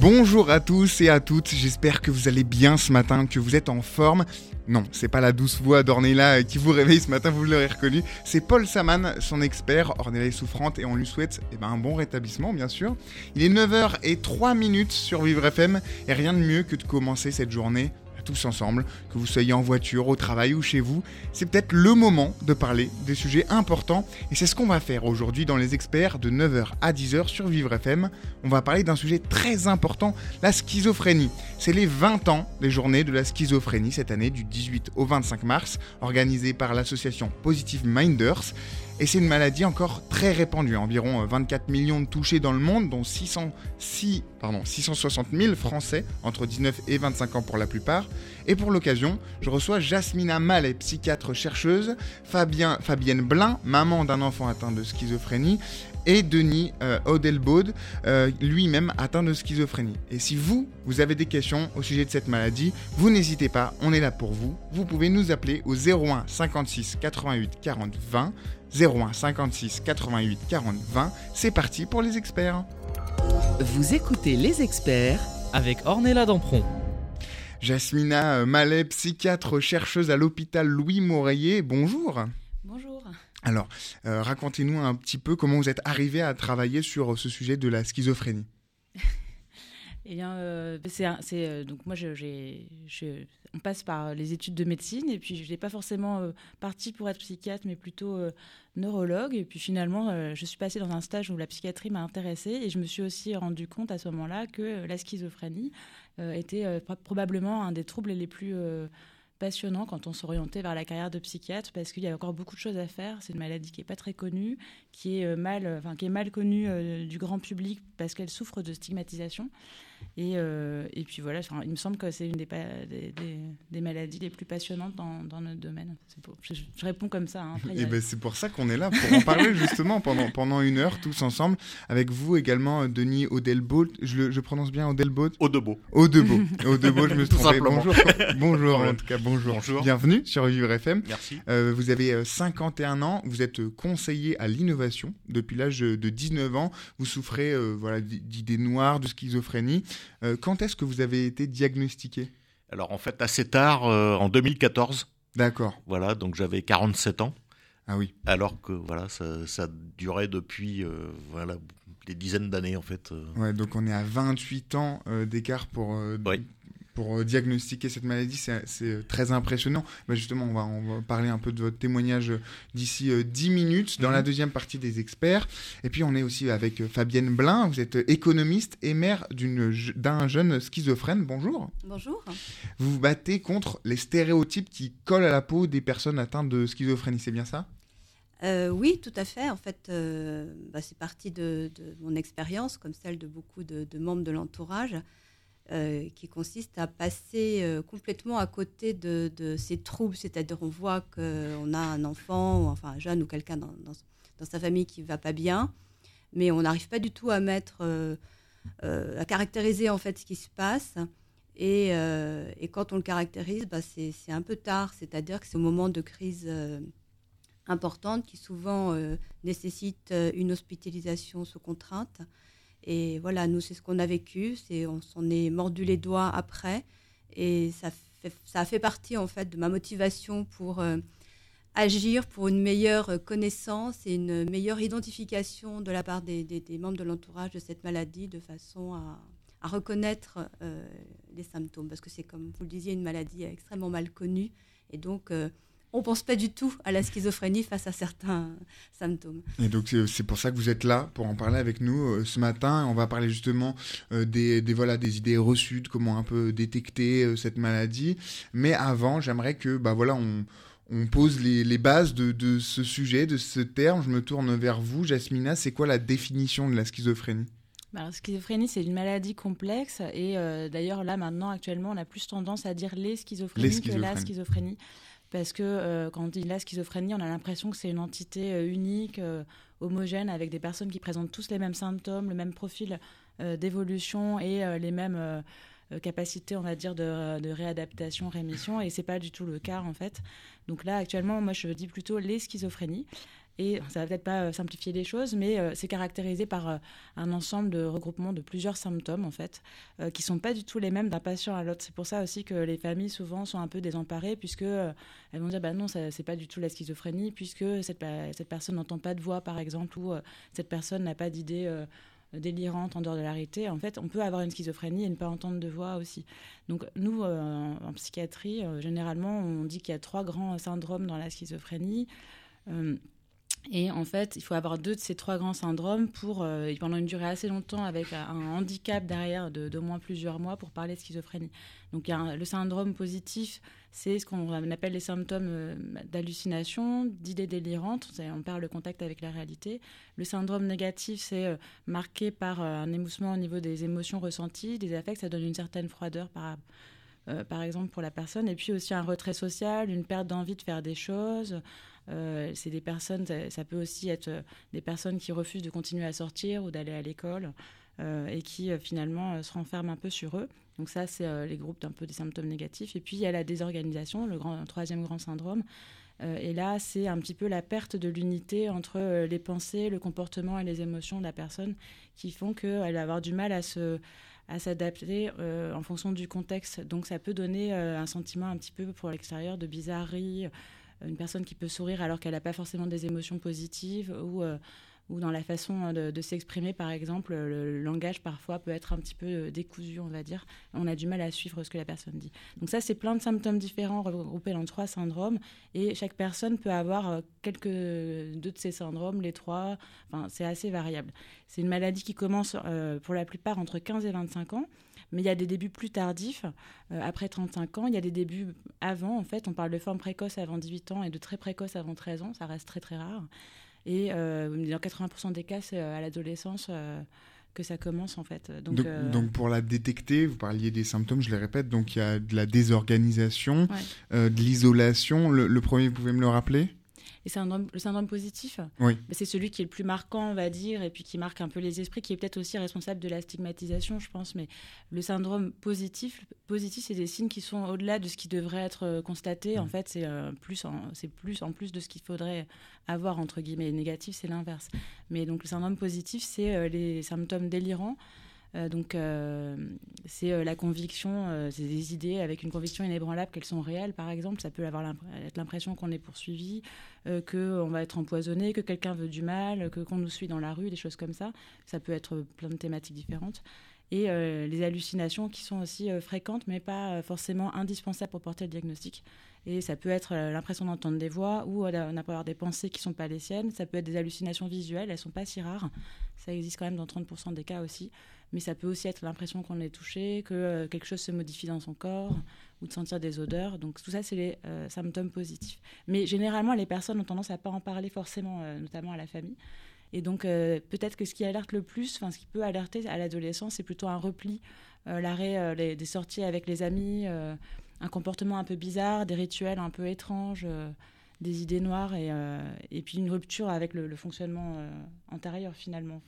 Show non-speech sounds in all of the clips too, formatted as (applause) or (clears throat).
Bonjour à tous et à toutes, j'espère que vous allez bien ce matin, que vous êtes en forme. Non, c'est pas la douce voix d'Ornella qui vous réveille ce matin, vous l'aurez reconnu. C'est Paul Saman, son expert. Ornella est souffrante et on lui souhaite eh ben, un bon rétablissement, bien sûr. Il est 9h et 3 minutes sur Vivre FM et rien de mieux que de commencer cette journée tous ensemble, que vous soyez en voiture, au travail ou chez vous. C'est peut-être le moment de parler des sujets importants et c'est ce qu'on va faire aujourd'hui dans les experts de 9h à 10h sur Vivre FM. On va parler d'un sujet très important, la schizophrénie. C'est les 20 ans des journées de la schizophrénie cette année du 18 au 25 mars, organisée par l'association Positive Minders. Et c'est une maladie encore très répandue, environ euh, 24 millions de touchés dans le monde, dont 606, pardon, 660 000 Français entre 19 et 25 ans pour la plupart. Et pour l'occasion, je reçois Jasmina Mallet, psychiatre chercheuse, Fabien, Fabienne Blin, maman d'un enfant atteint de schizophrénie, et Denis euh, Odelbaud, euh, lui-même atteint de schizophrénie. Et si vous, vous avez des questions au sujet de cette maladie, vous n'hésitez pas, on est là pour vous. Vous pouvez nous appeler au 01 56 88 40 20. 01 56 88 40 20. C'est parti pour les experts. Vous écoutez les experts Avec Ornella Dampron. Jasmina euh, Mallet, psychiatre chercheuse à l'hôpital Louis Moreiller, bonjour. Bonjour. Alors, euh, racontez-nous un petit peu comment vous êtes arrivé à travailler sur ce sujet de la schizophrénie. (laughs) Eh bien, euh, c'est, euh, donc moi, on passe par les études de médecine et puis je n'ai pas forcément euh, parti pour être psychiatre, mais plutôt euh, neurologue. Et puis finalement, euh, je suis passée dans un stage où la psychiatrie m'a intéressée et je me suis aussi rendu compte à ce moment-là que euh, la schizophrénie euh, était euh, pro- probablement un des troubles les plus euh, passionnants quand on s'orientait vers la carrière de psychiatre parce qu'il y a encore beaucoup de choses à faire. C'est une maladie qui est pas très connue, qui est euh, mal, enfin qui est mal connue euh, du grand public parce qu'elle souffre de stigmatisation. Et, euh, et puis voilà, enfin, il me semble que c'est une des, pa- des, des- des maladies les plus passionnantes dans, dans notre domaine. C'est pour- je, je réponds comme ça. hein. Après, Et a- ben c'est pour ça qu'on est là, pour en parler justement pendant, pendant une heure tous ensemble. Avec vous également, euh, Denis Odelbaud. Je, je prononce bien Odelbaud Au debout. Odebaud. Odebaud, (laughs) je me suis Tout trompé. simplement. Bonjour. Bonjour, en tout cas, bonjour. Bonjour. Bienvenue sur Vivre FM. Merci. Euh, vous avez euh, 51 ans, vous êtes conseiller à l'innovation depuis l'âge de 19 ans. Vous souffrez euh, voilà, d'idées noires, de schizophrénie. Euh, quand est-ce que vous avez été diagnostiqué? Alors en fait, assez tard, euh, en 2014, D'accord. voilà, donc j'avais 47 ans, Ah oui. alors que voilà, ça, ça durait depuis euh, voilà, des dizaines d'années en fait. Ouais, donc on est à 28 ans euh, d'écart pour, euh, Oui. Pour euh, diagnostiquer cette maladie. C'est euh, très impressionnant. Bah, justement, on va, on va parler un peu de votre témoignage euh, d'ici euh, 10 minutes dans Mhm. la deuxième partie des experts. Et puis on est aussi avec Fabienne Blin. Vous êtes économiste et mère d'un jeune schizophrène. Bonjour. Bonjour. Vous vous battez contre les stéréotypes qui collent à la peau des personnes atteintes de schizophrénie. C'est bien ça? Euh, oui, tout à fait. En fait, euh, bah, c'est parti de, de mon expérience, comme celle de beaucoup de, de membres de l'entourage, euh, qui consiste à passer euh, complètement à côté de, ces troubles. C'est-à-dire, on voit qu'on a un enfant, enfin un jeune ou quelqu'un dans, sa famille qui va pas bien, mais on n'arrive pas du tout à mettre, euh, à caractériser en fait ce qui se passe. Et, quand on le caractérise, bah, c'est un peu tard. C'est-à-dire que c'est au moment de crise. importante qui souvent nécessite une hospitalisation sous contrainte. Et voilà, nous, c'est ce qu'on a vécu. C'est, on s'en est mordu les doigts après. Et ça, fait, ça a fait partie, en fait, de ma motivation pour euh, agir pour une meilleure euh, connaissance et une meilleure identification de la part des, membres de l'entourage de cette maladie, de façon à, reconnaître euh, les symptômes. Parce que c'est, comme vous le disiez, une maladie extrêmement mal connue. Et donc, on pense pas du tout à la schizophrénie face à certains symptômes. Et donc c'est pour ça que vous êtes là pour en parler avec nous euh, ce matin. On va parler justement euh, des, des voilà des idées reçues, de comment un peu détecter euh, cette maladie. Mais avant, j'aimerais que bah voilà on on pose les, les bases de, de ce sujet, de ce terme. Je me tourne vers vous, Jasmina. C'est quoi la définition de la schizophrénie? Bah, la schizophrénie, c'est une maladie complexe et euh, d'ailleurs là maintenant actuellement on a plus tendance à dire les schizophrénies que la schizophrénie parce que euh, quand on dit la schizophrénie, on a l'impression que c'est une entité euh, unique, homogène, avec des personnes qui présentent tous les mêmes symptômes, le même profil d'évolution et les mêmes capacités, on va dire, de, de, réadaptation, rémission, et c'est pas du tout le cas en fait. Donc là actuellement, moi je dis plutôt les schizophrénies. Et ça va peut-être pas euh, simplifier les choses, mais euh, c'est caractérisé par euh, un ensemble de regroupements de plusieurs symptômes, en fait, qui sont pas du tout les mêmes d'un patient à l'autre. C'est pour ça aussi que les familles, souvent, sont un peu désemparées, puisque elles vont dire, bah non, c'est pas du tout la schizophrénie, puisque cette, cette personne n'entend pas de voix, par exemple, ou cette personne n'a pas d'idée délirante en dehors de la. En fait, on peut avoir une schizophrénie et ne pas entendre de voix aussi. Donc, nous, en psychiatrie, généralement, on dit qu'il y a trois grands syndromes dans la schizophrénie. Et en fait, il faut avoir deux de ces trois grands syndromes pour, euh, pendant une durée assez longtemps, avec un handicap derrière de d'au moins plusieurs mois pour parler de schizophrénie. Donc, le syndrome positif, c'est ce qu'on appelle les symptômes euh, d'hallucination, d'idées délirantes. On perd le contact avec la réalité. Le syndrome négatif, c'est euh, marqué par un émoussement au niveau des émotions ressenties, des affects. Ça donne une certaine froideur par exemple pour la personne. Et puis aussi un retrait social, une perte d'envie de faire des choses euh, c'est des personnes, ça, peut aussi être euh, des personnes qui refusent de continuer à sortir ou d'aller à l'école euh, et qui finalement se renferment un peu sur eux. Donc ça, c'est les groupes d'un peu des symptômes négatifs. Et puis il y a la désorganisation, le grand, troisième grand syndrome. et là, c'est un petit peu la perte de l'unité entre les pensées, le comportement et les émotions de la personne qui font qu'elle va avoir du mal à se à s'adapter en fonction du contexte. Donc ça peut donner un sentiment un petit peu pour l'extérieur de bizarrerie, une personne qui peut sourire alors qu'elle n'a pas forcément des émotions positives ou, euh, ou dans la façon de, s'exprimer, par exemple, le, langage parfois peut être un petit peu euh, décousu, on va dire. On a du mal à suivre ce que la personne dit. Donc ça, c'est plein de symptômes différents regroupés dans trois syndromes et chaque personne peut avoir euh, quelques deux de ces syndromes, les trois. Enfin, c'est assez variable. C'est une maladie qui commence pour la plupart entre 15 et 25 ans. Mais il y a des débuts plus tardifs, euh, après 35 ans. Il y a des débuts avant, en fait. On parle de forme précoce avant 18 ans et de très précoce avant 13 ans. Ça reste très, très rare. Et euh, dans 80% des cas, c'est euh, à l'adolescence que ça commence en fait. Donc, donc, pour la détecter, vous parliez des symptômes, je les répète, donc il y a de la désorganisation, de l'isolation. Le, le, premier, vous pouvez me le rappeler? Le syndrome positif, oui. c'est celui qui est le plus marquant, on va dire, et puis qui marque un peu les esprits, qui est peut-être aussi responsable de la stigmatisation, je pense. Mais le syndrome positif, positif c'est des signes qui sont au-delà de ce qui devrait être euh, constaté. En fait, c'est euh, plus, c'est plus en plus de ce qu'il faudrait avoir, entre guillemets. Négatif, c'est l'inverse. Mais donc, le syndrome positif, c'est euh, les symptômes délirants. Euh, donc, euh, c'est euh, la conviction, c'est des idées avec une conviction inébranlable qu'elles sont réelles, par exemple. Ça peut avoir être l'impression qu'on est poursuivi, qu'on va être empoisonné, que quelqu'un veut du mal, que qu'on nous suit dans la rue, des choses comme ça. Ça peut être plein de thématiques différentes. Et les hallucinations qui sont aussi fréquentes, mais pas forcément indispensables pour porter le diagnostic. Et ça peut être l'impression d'entendre des voix ou d'avoir des pensées qui ne sont pas les siennes. Ça peut être des hallucinations visuelles, elles ne sont pas si rares. Ça existe quand même dans 30% des cas aussi mais ça peut aussi être l'impression qu'on est touché, que euh, quelque chose se modifie dans son corps ou de sentir des odeurs. Donc tout ça, c'est les euh, symptômes positifs. Mais généralement, les personnes ont tendance à pas en parler forcément, euh, notamment à la famille. Et donc peut-être que ce qui alerte le plus, enfin ce qui peut alerter à l'adolescence, c'est plutôt un repli, l'arrêt des sorties avec les amis, un comportement un peu bizarre, des rituels un peu étranges des idées noires et, puis une rupture avec le, fonctionnement antérieur finalement.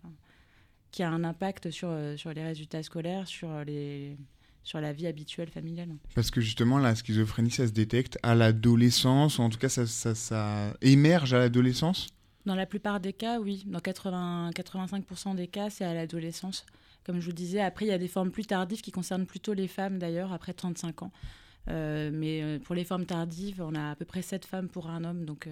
Qui a un impact sur, euh, sur les résultats scolaires, sur, euh, les, sur la vie habituelle familiale. Parce que justement, la schizophrénie, ça se détecte à l'adolescence, en tout cas, ça, ça, ça émerge à l'adolescence? Dans la plupart des cas, oui. Dans 80, 85% des cas, c'est à l'adolescence. Comme je vous disais, après, il y a des formes plus tardives qui concernent plutôt les femmes, d'ailleurs, après 35 ans. Euh, mais pour les formes tardives, on a à peu près 7 femmes pour un homme, donc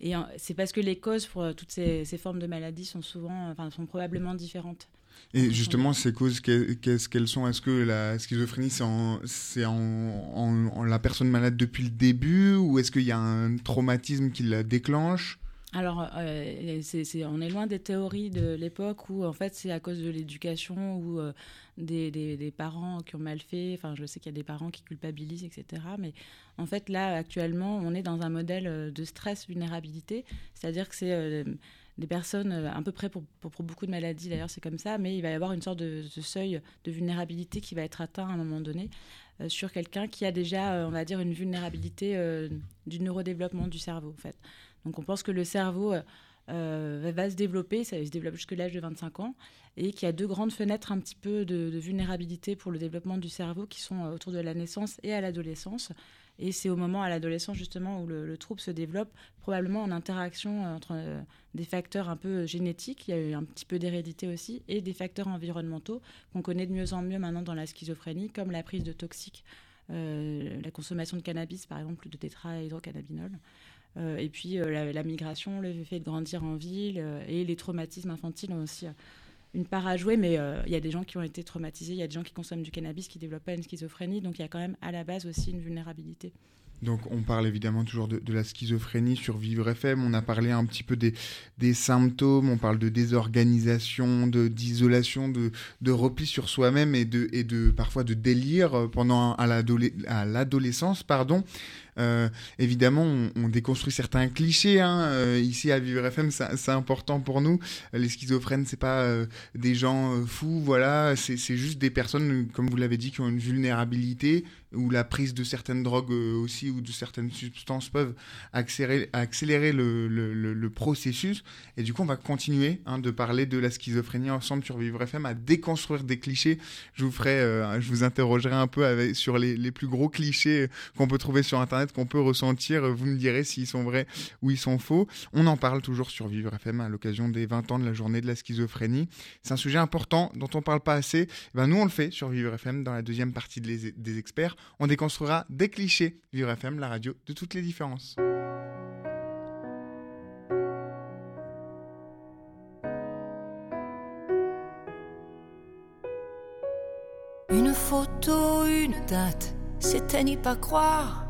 et c'est parce que les causes pour euh, toutes ces, formes de maladies sont souvent, enfin, sont probablement différentes. Et justement, ces causes, qu'est-ce qu'elles sont? Est-ce que la schizophrénie, c'est en, la personne malade depuis le début ou est-ce qu'il y a un traumatisme qui la déclenche? Alors, euh, on est loin des théories de l'époque où, en fait, c'est à cause de l'éducation ou euh, des, parents qui ont mal fait. Enfin, je sais qu'il y a des parents qui culpabilisent, etc. Mais en fait, là, actuellement, on est dans un modèle euh, de stress vulnérabilité, c'est-à-dire que c'est des personnes, à peu près pour, pour, beaucoup de maladies d'ailleurs, c'est comme ça, mais il va y avoir une sorte de, seuil de vulnérabilité qui va être atteint à un moment donné sur quelqu'un qui a déjà, on va dire, une vulnérabilité du neurodéveloppement du cerveau, en fait. Donc on pense que le cerveau euh, va se développer, ça se développe jusqu'à l'âge de 25 ans, et qu'il y a deux grandes fenêtres un petit peu de, vulnérabilité pour le développement du cerveau qui sont euh, autour de la naissance et à l'adolescence. Et c'est au moment à l'adolescence justement où le, trouble se développe, probablement en interaction euh, entre des facteurs un peu génétiques, il y a eu un petit peu d'hérédité aussi, et des facteurs environnementaux qu'on connaît de mieux en mieux maintenant dans la schizophrénie, comme la prise de toxiques, la consommation de cannabis par exemple, de tétrahydrocannabinol. Euh, et puis euh, la, migration, le fait de grandir en ville euh, et les traumatismes infantiles ont aussi une part à jouer, mais il y a des gens qui ont été traumatisés, il y a des gens qui consomment du cannabis, qui développent pas une schizophrénie, donc il y a quand même à la base aussi une vulnérabilité. Donc on parle évidemment toujours de, la schizophrénie sur Vivre FM, on a parlé un petit peu des, symptômes, on parle de désorganisation, d'isolation, de, de, repli sur soi-même et et de parfois de délire pendant à l'adolescence. pardon. Euh, évidemment, on, déconstruit certains clichés. Hein. Euh, ici à Vivre FM, c'est important pour nous. Les schizophrènes, c'est pas euh, des gens fous, voilà. C'est juste des personnes, comme vous l'avez dit, qui ont une vulnérabilité où la prise de certaines drogues aussi ou de certaines substances peuvent accélérer, le, processus. Et du coup, on va continuer hein, de parler de la schizophrénie ensemble sur Vivre FM, à déconstruire des clichés. Je vous ferai, je vous interrogerai un peu sur les plus gros clichés qu'on peut trouver sur Internet qu'on peut ressentir. Vous me direz s'ils sont vrais ou ils sont faux. On en parle toujours sur Vivre FM à l'occasion des 20 ans de la journée de la schizophrénie. C'est un sujet important dont on parle pas assez. Ben, nous, on le fait sur Vivre FM dans la deuxième partie des experts. On déconstruira des clichés. Vivre FM, la radio de toutes les différences. Une photo, une date, c'était n'y pas croire.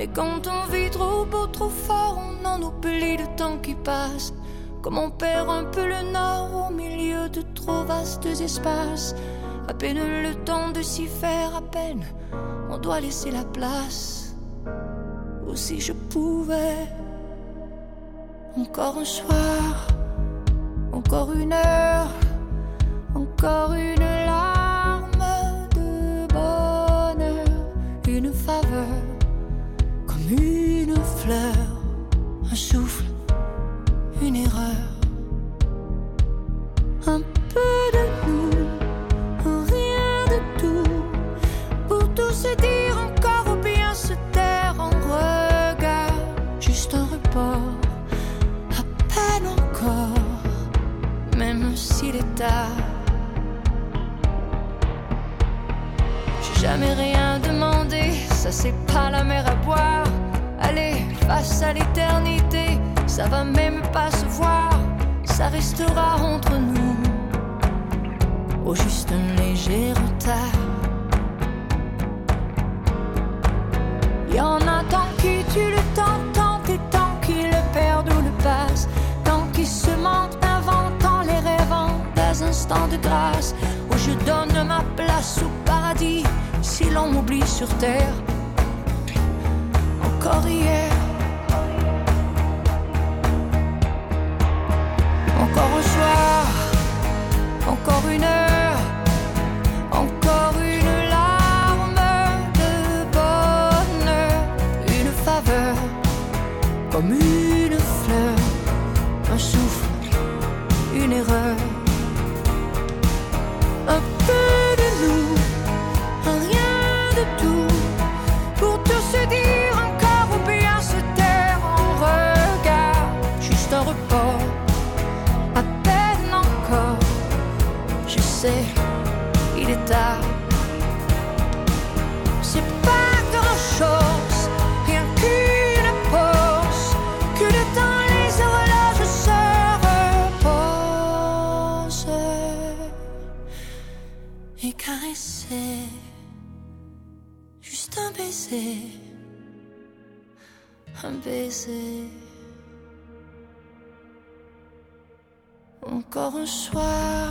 Mais quand on vit trop beau, trop fort, on en oublie le temps qui passe. Comme on perd un peu le nord au milieu de trop vastes espaces. À peine le temps de s'y faire, à peine on doit laisser la place. Ou si je pouvais, encore un soir, encore une heure, encore une larme de bonheur, une une un souffle, une erreur. Un peu de nous, rien de tout. Pour tout se dire encore ou bien se taire en regard. Juste un report, à peine encore, même s'il est tard. J'ai jamais rien demandé, ça c'est pas la mer à boire face à l'éternité. Ça va même pas se voir, ça restera entre nous. Au juste un léger retard. Y en a tant qui tuent le temps, tant et tant qui le perdent ou le passent. Tant qui se mentent, inventant les rêvant des instants de grâce. Où je donne ma place au paradis si l'on m'oublie sur terre encore hier. Encore un soir, encore une heure, encore une larme de bonheur, une faveur, comme une fleur, un souffle, une erreur. il est tard. C'est pas grand chose, rien qu'une pause, que le temps les horloges se reposent et caresser, juste un baiser, un baiser. Encore un soir.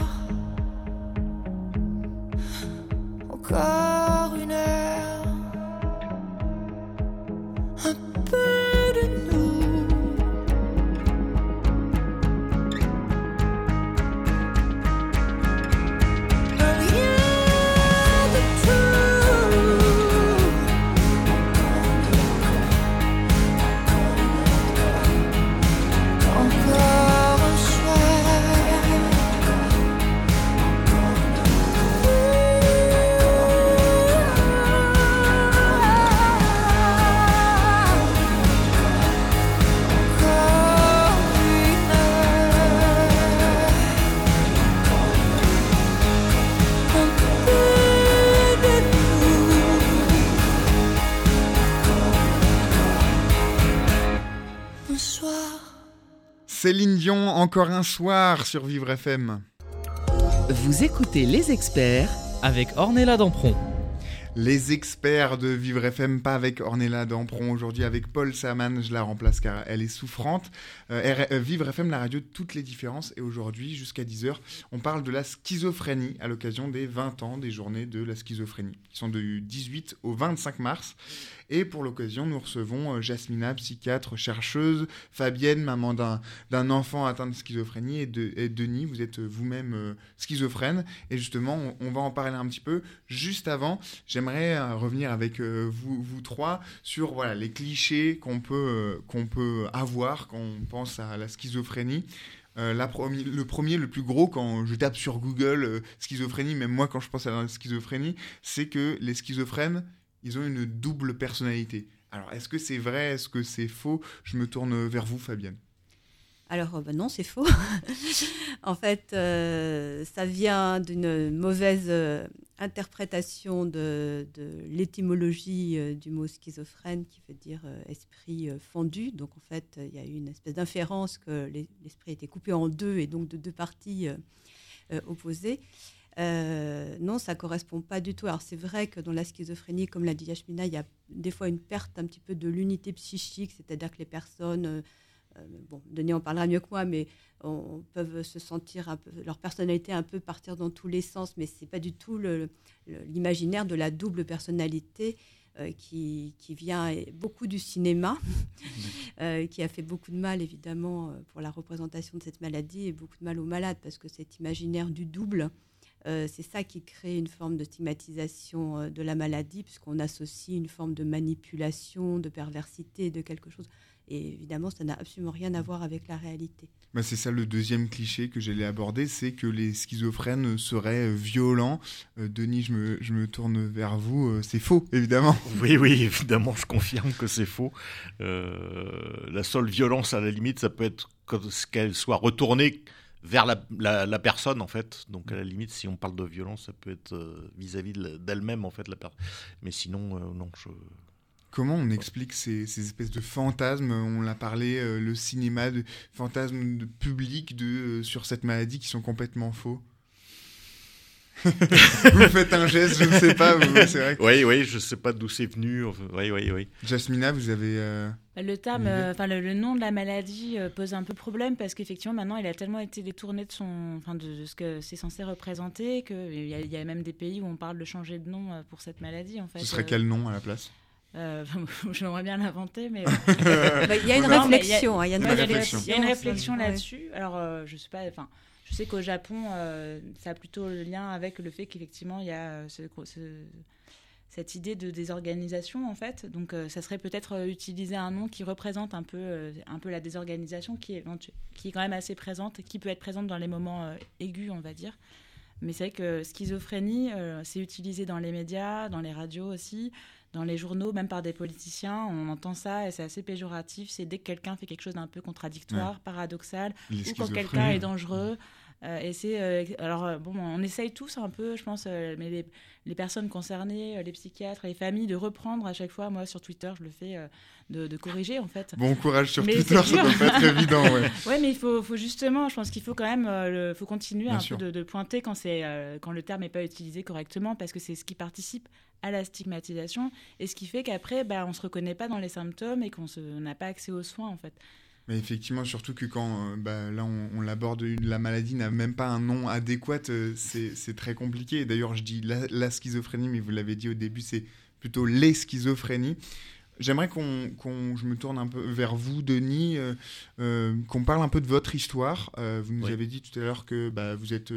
Encore une heure. Céline Dion, encore un soir sur Vivre FM. Vous écoutez les experts Avec Ornella Dampron. Les experts de Vivre FM, pas avec Ornella Dampron, aujourd'hui avec Paul Saman, je la remplace car elle est souffrante. Euh, euh, Vivre FM, la radio de toutes les différences, et aujourd'hui, jusqu'à 10h, on parle de la schizophrénie à l'occasion des 20 ans des journées de la schizophrénie, qui sont du 18 au 25 mars. Et pour l'occasion, nous recevons euh, Jasmina, psychiatre, chercheuse, Fabienne, maman d'un enfant atteint de schizophrénie, et, de, et Denis, vous êtes vous-même euh, schizophrène. Et justement, on, va en parler un petit peu. Juste avant, j'aimerais euh, revenir avec euh, vous, vous trois sur voilà, les clichés qu'on peut, euh, avoir quand on pense à la schizophrénie. Euh, le premier, le plus gros, quand je tape sur Google euh, schizophrénie, même moi quand je pense à la schizophrénie, c'est que les schizophrènes, ils ont une double personnalité. Alors, est-ce que c'est vrai? Est-ce que c'est faux? Je me tourne vers vous, Fabienne. Alors, euh, bah non, c'est faux. (laughs) en fait, euh, ça vient d'une mauvaise euh, interprétation de, l'étymologie du mot schizophrène, qui veut dire esprit fendu. Donc, en fait, il y a eu une espèce d'inférence que l'es- l'esprit était coupé en deux et donc de deux parties opposées. Euh, non, ça correspond pas du tout. Alors c'est vrai que dans la schizophrénie, comme l'a dit Yashmina, il y a des fois une perte un petit peu de l'unité psychique, c'est-à-dire que les personnes euh, euh, bon, Denis en parlera mieux que moi, mais on, on peuvent se sentir un peu, leur personnalité un peu partir dans tous les sens, mais c'est pas du tout l'imaginaire de la double personnalité euh, qui, vient beaucoup du cinéma, (laughs) qui a fait beaucoup de mal évidemment pour la représentation de cette maladie et beaucoup de mal aux malades parce que cet imaginaire du double. Euh, c'est ça qui crée une forme de stigmatisation euh, de la maladie, puisqu'on associe une forme de manipulation, de perversité, de quelque chose. Et évidemment, ça n'a absolument rien à voir avec la réalité. Bah, c'est ça le deuxième cliché que j'allais aborder, c'est que les schizophrènes seraient euh, violents. Euh, Denis, je me, je me tourne vers vous. euh, c'est faux, évidemment. (laughs) Oui, oui, évidemment, je confirme que c'est faux. Euh, la seule violence, à la limite, ça peut être que- qu'elle soit retournée vers la, la- la personne, en fait. Donc, à la limite, si on parle de violence, ça peut être euh, vis-à-vis d'elle-même, en fait. La Mais sinon, euh, non, je... Comment on explique ces, ces espèces de fantasmes? On l'a parlé, euh, le cinéma, de fantasmes de public de, sur cette maladie qui sont complètement faux. (laughs) vous faites un geste, je ne sais pas. vous- C'est vrai. que- Oui, oui, je sais pas d'où c'est venu. enfin, Oui, oui, oui. Jasmina, vous avez. euh, Le terme, euh, enfin le, le nom de la maladie euh, pose un peu problème parce qu'effectivement maintenant il a tellement été détourné de son, enfin de, de ce que c'est censé représenter qu'il y, a- il y a même des pays où on parle de changer de nom euh, pour cette maladie en fait. ce serait Euh, quel nom à la place? euh, (laughs) J'aimerais bien l'inventer, (laughs) mais Il y a une réflexion. hein, Il y a une réflexion. il y a une réflexion Ouais. là-dessus. Alors, euh, je sais pas, enfin, je sais qu'au Japon, euh, ça a plutôt le lien avec le fait qu'effectivement, il y a euh, ce- ce- cette idée de désorganisation, en fait. Donc, euh, ça serait peut-être utiliser un nom qui représente un peu, euh, un peu la désorganisation qui est, éventu- qui est quand même assez présente, qui peut être présente dans les moments aigus, on va dire. Mais c'est vrai que schizophrénie, c'est utilisé dans les médias, dans les radios aussi, dans les journaux, même par des politiciens. On entend ça et c'est assez péjoratif. C'est dès que quelqu'un fait quelque chose d'un peu contradictoire, paradoxal, ou quand quelqu'un est dangereux. Et c'est euh, alors euh, bon, on essaye tous un peu, je pense, euh, mais les, les personnes concernées, euh, les psychiatres, les familles, de reprendre à chaque fois. Moi, sur Twitter, je le fais, euh, de, de corriger en fait. Bon courage sur Mais Twitter, c'est ça doit pas être évident. Ouais. (laughs) Ouais, mais il faut, faut justement, je pense qu'il faut quand même, euh, le- faut continuer Bien un sûr. peu de, de pointer quand c'est, euh, quand le terme n'est pas utilisé correctement, parce que c'est ce qui participe à la stigmatisation et ce qui fait qu'après, bah, on se reconnaît pas dans les symptômes et qu'on n'a pas accès aux soins en fait. Mais effectivement, surtout que quand euh, bah, on, l'aborde, la maladie n'a même pas un nom adéquat, euh, c'est très compliqué. D'ailleurs, je dis la, la schizophrénie, mais vous l'avez dit au début, c'est plutôt les schizophrénies. J'aimerais qu'on, qu'on- je me tourne un peu vers vous, Denis, euh, euh, qu'on parle un peu de votre histoire. Euh, vous nous Oui. avez dit tout à l'heure que bah, vous, êtes,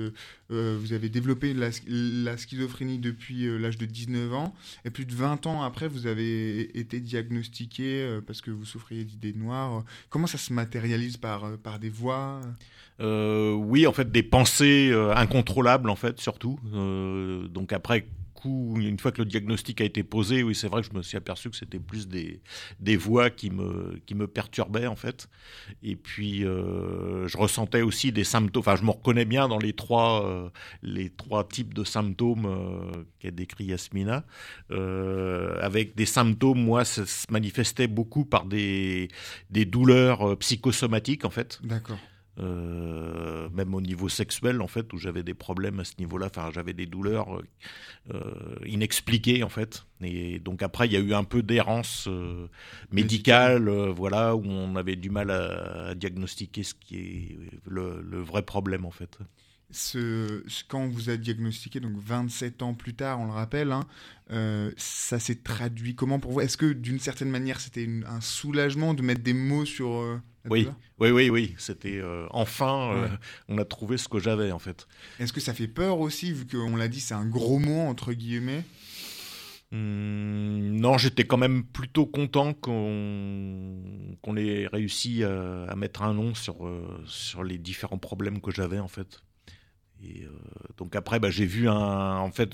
vous avez développé la, la schizophrénie depuis l'âge de 19 ans. Et plus de 20 ans après, vous avez été diagnostiqué parce que vous souffriez d'idées noires. Comment ça se matérialise par, par des voix? Oui, en fait, des pensées incontrôlables, en fait, surtout. Donc après une fois que le diagnostic a été posé, oui, c'est vrai que je me suis aperçu que c'était plus des, des voix qui me, qui me perturbaient, en fait. Et puis, euh, je ressentais aussi des symptômes, enfin, je me reconnais bien dans les trois, euh, les trois types de symptômes euh, qu'a décrit Yasmina. Avec des symptômes, moi, ça se manifestait beaucoup par des, des douleurs psychosomatiques, en fait. D'accord. Euh, même au niveau sexuel en fait où j'avais des problèmes à ce niveau-là enfin j'avais des douleurs euh, inexpliquées en fait. Et donc après il y a eu un peu d'errance euh, médicale. voilà où on avait du mal à, à diagnostiquer ce qui est le, le vrai problème en fait Ce, ce- quand on vous a diagnostiqué, donc 27 ans plus tard, on le rappelle, hein, euh, ça s'est traduit comment pour vous? Est-ce que d'une certaine manière c'était un soulagement de mettre des mots sur euh, oui. oui oui oui. C'était euh, enfin Ouais. on a trouvé ce que j'avais en fait. Est-ce que ça fait peur aussi, vu qu'on l'a dit, c'est un gros mot entre guillemets? Hum, non, j'étais quand même plutôt content qu'on ait réussi à, à mettre un nom sur, sur les différents problèmes que j'avais en fait. Et euh, donc après, bah, j'ai vu un, en fait,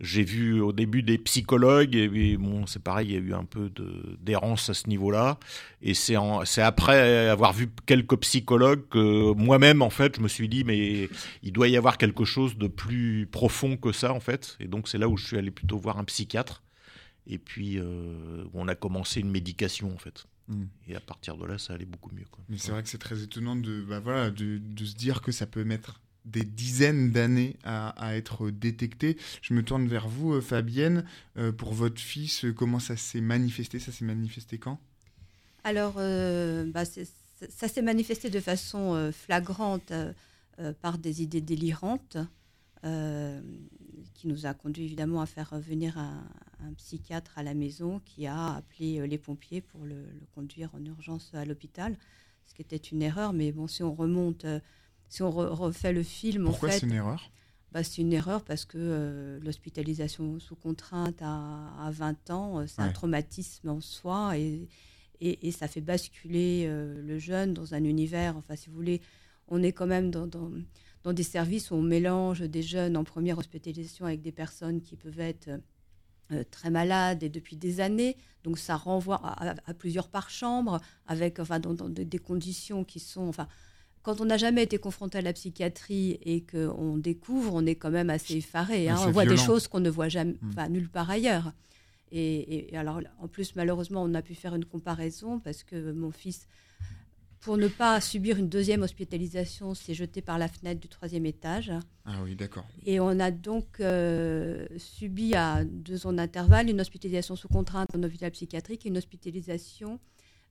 j'ai vu au début des psychologues et bon, c'est pareil, il y a eu un peu de d'errance à ce niveau-là. Et c'est après avoir vu quelques psychologues que moi-même, en fait, je me suis dit, mais il doit y avoir quelque chose de plus profond que ça, en fait. Et donc c'est là où je suis allé plutôt voir un psychiatre. Et puis euh, on a commencé une médication, en fait. Mm. Et à partir de là, ça allait beaucoup mieux. Quoi. Mais c'est vrai que c'est très étonnant de, bah voilà, de, de se dire que ça peut mettre des dizaines d'années à, être détecté. Je me tourne vers vous, euh, Fabienne. Euh, pour votre fils, euh, comment ça s'est manifesté? Ça s'est manifesté quand? Alors, bah, ça s'est manifesté de façon flagrante par des idées délirantes, qui nous a conduit évidemment à faire venir un, psychiatre à la maison qui a appelé les pompiers pour le, conduire en urgence à l'hôpital, ce qui était une erreur. Mais bon, si on remonte, si on re- refait le film, Pourquoi en fait, c'est une erreur? Bah, c'est une erreur parce que euh, l'hospitalisation sous contrainte à, à 20 ans, euh, c'est un traumatisme en soi et, et, et ça fait basculer euh, le jeune dans un univers. Enfin, si vous voulez, on est quand même dans, dans, dans des services où on mélange des jeunes en première hospitalisation avec des personnes qui peuvent être euh, très malades et depuis des années. Donc ça renvoie à, à- à plusieurs par chambre avec enfin, dans, des conditions qui sont... Enfin, quand on n'a jamais été confronté à la psychiatrie et qu'on découvre, on est quand même assez effaré. Hein. On voit des choses qu'on ne voit jamais, Mm. nulle part ailleurs. Et alors, en plus, malheureusement, on a pu faire une comparaison parce que mon fils, pour ne pas subir une deuxième hospitalisation, s'est jeté par la fenêtre du troisième étage. Ah oui, d'accord. Et on a donc euh, subi à deux ans d'intervalle une hospitalisation sous contrainte en hôpital psychiatrique et une hospitalisation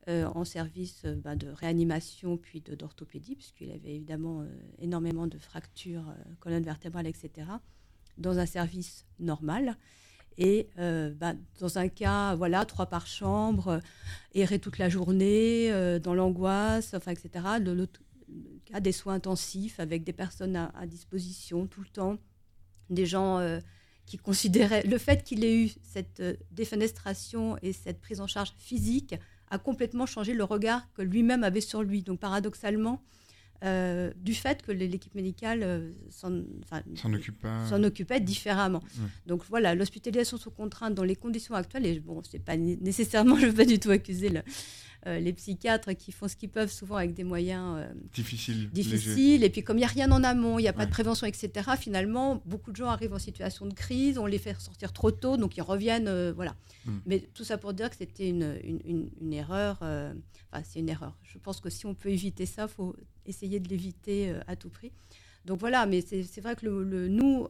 euh, en service euh, bah, de réanimation puis d'orthopédie, puisqu'il avait évidemment euh, énormément de fractures, colonne vertébrale, etc., dans un service normal. Et bah, dans un cas, voilà, trois par chambre, errer toute la journée, dans l'angoisse, enfin, etc. De l'autre cas des soins intensifs avec des personnes à, disposition tout le temps, des gens qui considéraient le fait qu'il ait eu cette défenestration et cette prise en charge physique a complètement changé le regard que lui-même avait sur lui. Donc paradoxalement, euh, du fait que l'équipe médicale euh, s'en occupait différemment. Ouais. Donc voilà, l'hospitalisation sous contrainte dans les conditions actuelles, et bon, c'est pas né- nécessairement, (laughs) je ne veux pas du tout accuser le, euh, les psychiatres qui font ce qu'ils peuvent souvent avec des moyens euh, difficiles. Et puis comme il n'y a rien en amont, il n'y a pas Ouais. de prévention, etc., finalement, beaucoup de gens arrivent en situation de crise, on les fait sortir trop tôt, donc ils reviennent. euh, voilà. Mm. Mais tout ça pour dire que c'était une, une, une- une erreur. Enfin, c'est une erreur. Je pense que si on peut éviter ça, il faut essayer de l'éviter à tout prix. Donc voilà, mais c'est c'est vrai que le, le- nous,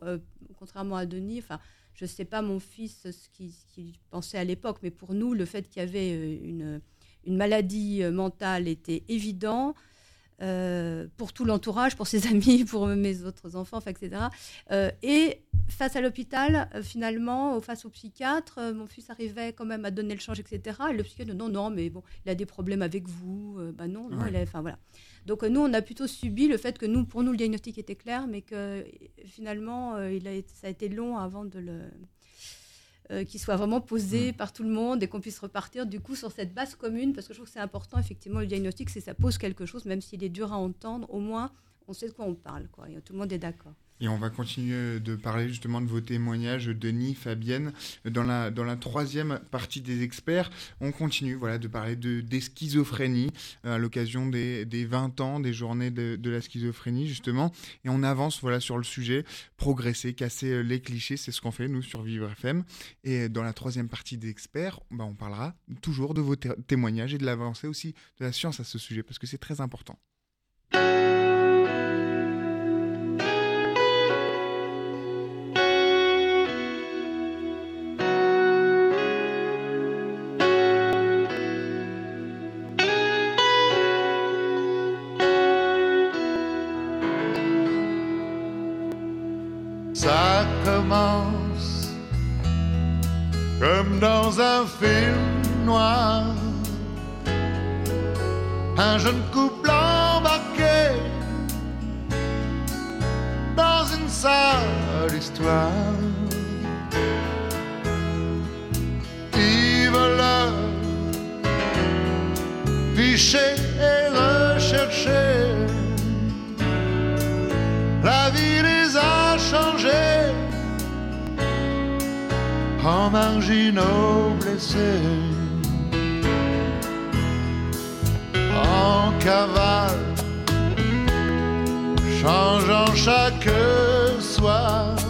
contrairement à Denis, enfin, je ne sais pas mon fils ce qu'il pensait à l'époque, mais pour nous, le fait qu'il y avait une, une maladie euh, mentale était évident. euh, pour tout l'entourage, pour ses (laughs) amis, pour mes autres enfants, etc. Euh, et face à l'hôpital, euh, finalement, face au psychiatre, mon fils arrivait quand même à donner le change, etc. Et le psychiatre, non, non, mais bon, il a des problèmes avec vous. Bah non, non, Ouais. il a- enfin voilà. Donc nous, on a plutôt subi le fait que nous, pour nous, le diagnostic était clair, mais que finalement, il a été- ça a été long avant de le euh, qu'il soit vraiment posé par tout le monde et qu'on puisse repartir du coup sur cette base commune parce que je trouve que c'est important effectivement le diagnostic c'est ça pose quelque chose même s'il est dur à entendre au moins on sait de quoi on parle quoi et tout le monde est d'accord Et on va continuer de parler justement de vos témoignages, Denis, Fabienne. Dans la, dans la troisième partie des experts, on continue voilà, de parler de, des schizophrénies euh, à l'occasion des, des 20 ans des journées de, la schizophrénie, justement. Et on avance voilà, sur le sujet, progresser, casser euh, les clichés, c'est ce qu'on fait, nous, sur Vivre FM. Et dans la troisième partie des experts, bah, on parlera toujours de vos té- témoignages et de l'avancée aussi de la science à ce sujet, parce que c'est très important. Un film noir. Un jeune couple embarqué dans une sale histoire. Voleur, fiché en marginaux blessés. En cavale, changeant chaque soir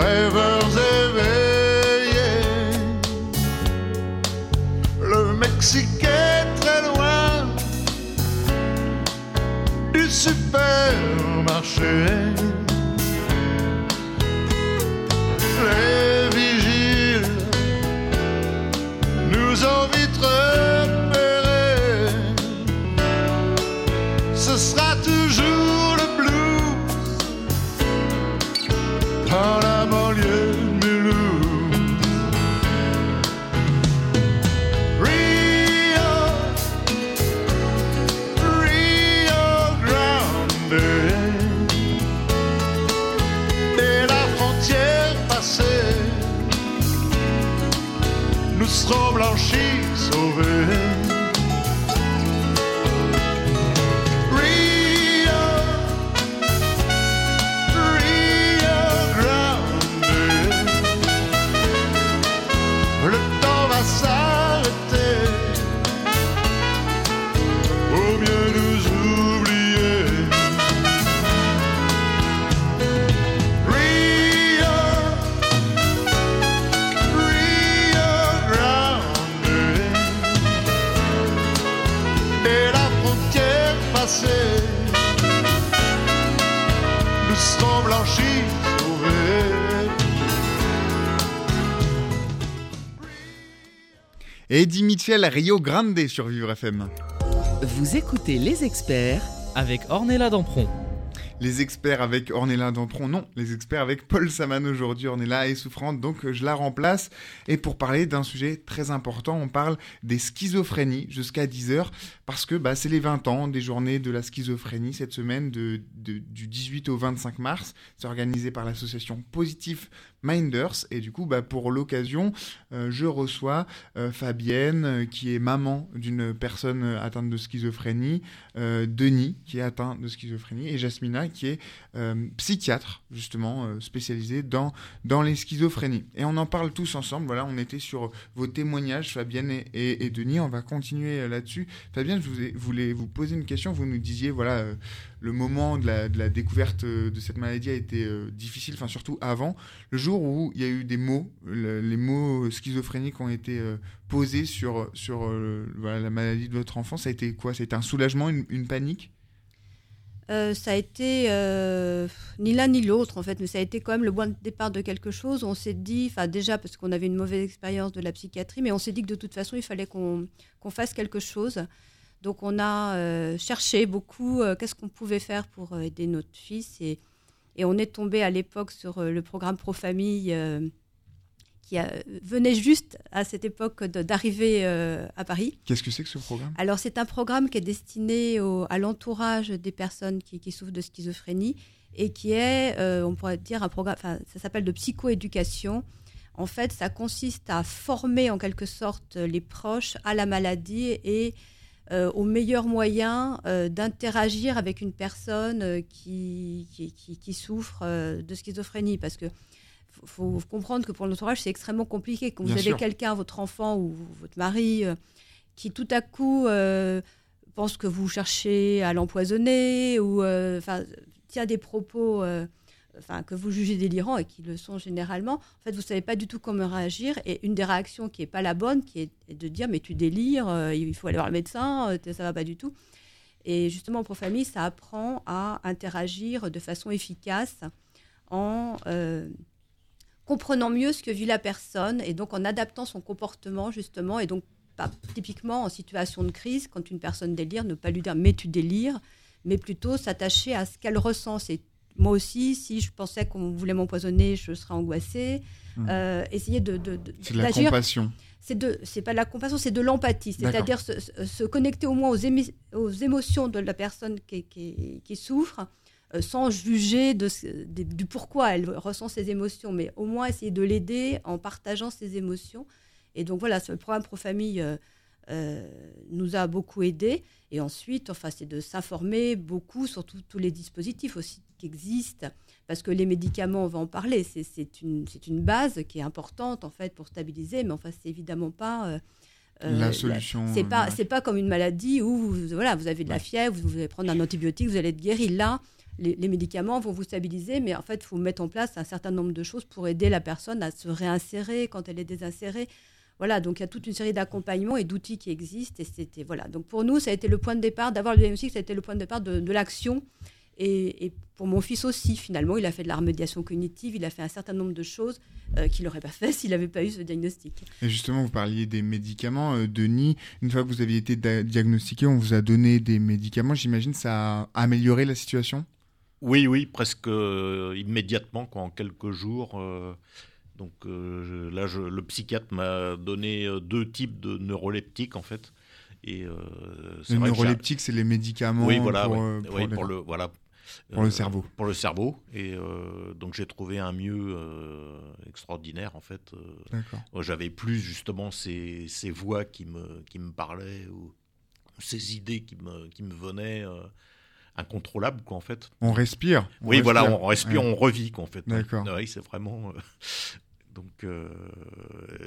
rêveurs éveillés. Le Mexique est très loin du supermarché. Eddie Mitchell, Rio Grande sur Vivre FM. Vous écoutez les experts Avec Ornella Dampron. Les experts avec Ornella Dampron, non, les experts avec Paul Saman aujourd'hui. Ornella est souffrante, donc je la remplace. Et pour parler d'un sujet très important, on parle des schizophrénies jusqu'à 10h, parce que bah, c'est les 20 ans des journées de la schizophrénie cette semaine de, de- du 18 au 25 mars. C'est organisé par l'association Positive Minders. Et du coup, bah, pour l'occasion, euh, je reçois euh, Fabienne, euh, qui est maman d'une personne atteinte de schizophrénie, Denis, qui est atteint de schizophrénie, et Jasmina, qui est psychiatre, justement, spécialisée dans, les schizophrénies. Et on en parle tous ensemble. Voilà, on était sur vos témoignages, Fabienne et, et- Denis. On va continuer là-dessus. Fabienne, je voulais vous poser une question. Vous nous disiez, voilà, le moment de la, découverte euh, de cette maladie a été euh, difficile, enfin surtout avant, le jour où il y a eu des mots, le- les mots schizophréniques ont été euh, posés sur, sur euh, la maladie de votre enfant. Ça a été quoi? Ça a été un soulagement, une, panique? Euh, ça a été euh, ni l'un ni l'autre en fait, mais ça a été quand même le point de départ de quelque chose. On s'est dit, enfin déjà parce qu'on avait une mauvaise expérience de la psychiatrie, mais on s'est dit que de toute façon il fallait qu'on qu'on fasse quelque chose. Donc on a euh, cherché beaucoup euh, qu'est-ce qu'on pouvait faire pour euh, aider notre fils et, et on est tombé à l'époque sur le programme Pro Famille qui a- venait juste à cette époque d'arriver à Paris. Qu'est-ce que c'est que ce programme? Alors, c'est un programme qui est destiné au- à l'entourage des personnes qui, qui souffrent de schizophrénie et qui est, euh, on pourrait dire, un programme, enfin, ça s'appelle de psychoéducation. En fait, ça consiste à former en quelque sorte les proches à la maladie et euh, aux meilleurs moyens euh, d'interagir avec une personne euh, qui, qui, qui- qui souffre euh, de schizophrénie. Parce que faut, faut comprendre que pour l'entourage, c'est extrêmement compliqué. Quand Bien vous avez quelqu'un, votre enfant ou votre mari, qui tout à coup pense que vous cherchez à l'empoisonner ou tient des propos enfin que vous jugez délirants et qui le sont généralement, en fait, vous savez pas du tout comment réagir. Et une des réactions qui est pas la bonne, qui est, de dire mais tu délires, euh, il faut aller voir le médecin, euh, ça va pas du tout. Et justement, pour famille, ça apprend à interagir de façon efficace en euh, comprenant mieux ce que vit la personne et donc en adaptant son comportement justement et donc pas typiquement en situation de crise quand une personne délire ne pas lui dire mais tu délires mais plutôt s'attacher à ce qu'elle ressent moi aussi si je pensais qu'on voulait m'empoisonner je serais angoissée. Euh, essayer de, de- de- C'est de la d'agir. compassion. c'est de c'est pas de la compassion c'est de l'empathie. C'est-à-dire se, connecter au moins aux, émi- aux émotions de la personne qui, qui- qui souffre euh, sans juger de, du pourquoi elle ressent ces émotions mais au moins essayer de l'aider en partageant ses émotions. Et donc voilà ce programme Pro Famille euh, euh, nous a beaucoup aidé et ensuite enfin c'est de s'informer beaucoup sur tous les dispositifs aussi qui existent parce que les médicaments, on va en parler, c'est- une, une base qui est importante en fait pour stabiliser, mais enfin c'est évidemment pas euh, euh, la solution. c'est pas c'est pas comme une maladie où vous, voilà vous avez de la fièvre, vous, vous allez prendre un antibiotique, vous allez être guéri. Là, les, les médicaments vont vous stabiliser, mais en fait, il faut mettre en place un certain nombre de choses pour aider la personne à se réinsérer quand elle est désinsérée. Voilà, donc il y a toute une série d'accompagnements et d'outils qui existent. Et c'était voilà. Donc pour nous, ça a été le point de départ d'avoir le diagnostic, ça a été le point de départ de, de l'action. Et, et pour mon fils aussi, finalement, il a fait de la remédiation cognitive, il a fait un certain nombre de choses euh, qu'il n'aurait pas fait (laughs) s'il n'avait pas eu ce diagnostic. Et justement, vous parliez des médicaments. euh, Denis, une fois que vous aviez été diagnostiqué, on vous a donné des médicaments. J'imagine ça a amélioré la situation? Oui, oui, presque euh, immédiatement, quoi, en quelques jours. euh, donc euh, je- là, je- le psychiatre m'a donné deux types de neuroleptiques, en fait. Et, euh, c'est Le neuroleptique, c'est les médicaments Oui, voilà, pour, euh, Oui, le, voilà. Pour le cerveau. Pour le cerveau. Et euh, donc j'ai trouvé un mieux euh, extraordinaire en fait. D'accord. J'avais plus justement ces, ces, voix qui me, qui me parlaient ou ces idées qui me, qui me venaient incontrôlables quoi en fait. On respire. oui voilà, on respire, on revit quoi en fait. D'accord. Oui, c'est vraiment. Donc, euh,